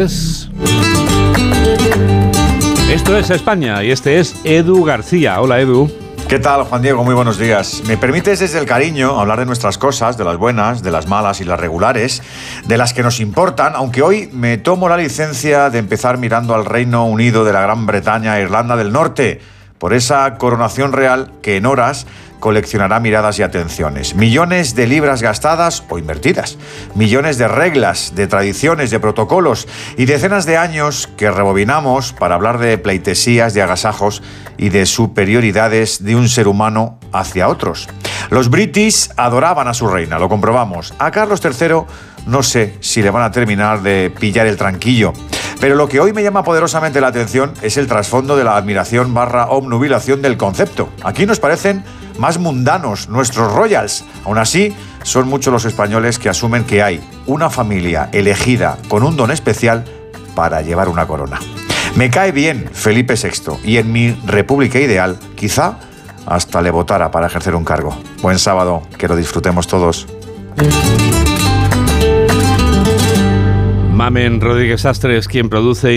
Esto es España y este es Edu García. Hola Edu. ¿Qué tal, Juan Diego? Muy buenos días. Me permites desde el cariño hablar de nuestras cosas, de las buenas, de las malas y las regulares, de las que nos importan, aunque hoy me tomo la licencia de empezar mirando al Reino Unido de la Gran Bretaña e Irlanda del Norte, por esa coronación real que en horas coleccionará miradas y atenciones. Millones de libras gastadas o invertidas. Millones de reglas, de tradiciones, de protocolos y decenas de años que rebobinamos para hablar de pleitesías, de agasajos y de superioridades de un ser humano hacia otros. Los british adoraban a su reina, lo comprobamos. A Carlos III no sé si le van a terminar de pillar el tranquillo. Pero lo que hoy me llama poderosamente la atención es el trasfondo de la admiración barra obnubilación del concepto. Aquí nos parecen más mundanos nuestros royals. Aún así, son muchos los españoles que asumen que hay una familia elegida con un don especial para llevar una corona. Me cae bien Felipe VI y en mi república ideal, quizá hasta le votara para ejercer un cargo. Buen sábado, que lo disfrutemos todos. Mamen Rodríguez Astre es quien produce